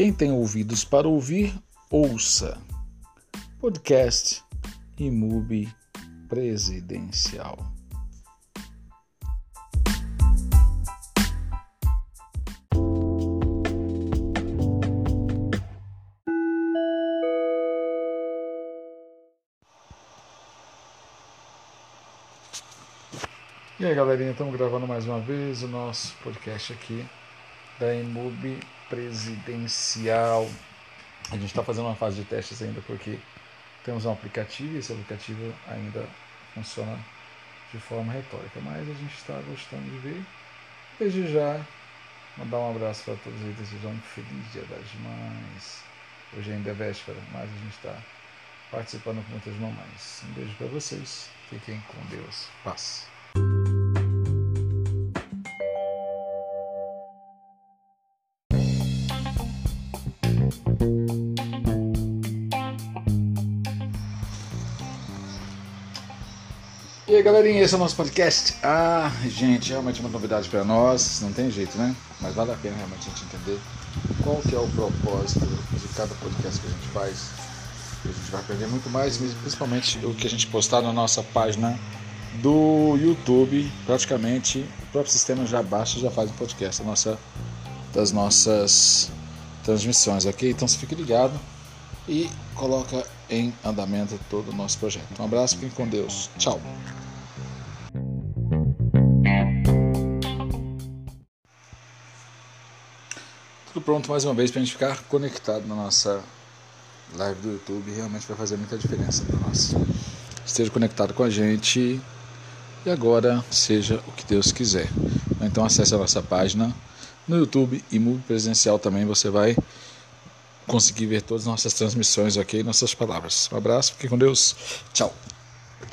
Quem tem ouvidos para ouvir, ouça. Podcast Imub Presidencial. E aí, galerinha, estamos gravando mais uma vez o nosso podcast aqui da Imub Presidencial. A gente está fazendo uma fase de testes ainda porque temos um aplicativo e esse aplicativo ainda funciona de forma retórica, mas a gente está gostando de ver. Desde já, mandar um abraço para todos e desejar um feliz Dia das Mães. Hoje ainda é véspera, mas a gente está participando com muitas mamães. Um beijo para vocês. Fiquem com Deus. Paz. E aí galerinha, esse é o nosso podcast. Ah, gente, realmente é uma novidade para nós, não tem jeito, né? Mas vale a pena realmente a gente entender qual que é o propósito de cada podcast que a gente faz. A gente vai aprender muito mais, principalmente o que a gente postar na nossa página do YouTube. Praticamente o próprio sistema já baixa e já faz o podcast nossa, das nossas transmissões, ok? Então se fique ligado e coloca em andamento todo o nosso projeto. Um abraço, fiquem com Deus. Tchau. Tudo pronto mais uma vez para a gente ficar conectado na nossa live do YouTube. Realmente vai fazer muita diferença para nós. Esteja conectado com a gente e agora seja o que Deus quiser. Então acesse a nossa página no YouTube e Move Presencial também você vai conseguir ver todas as nossas transmissões, ok? Nossas palavras. Um abraço, fique com Deus. Tchau.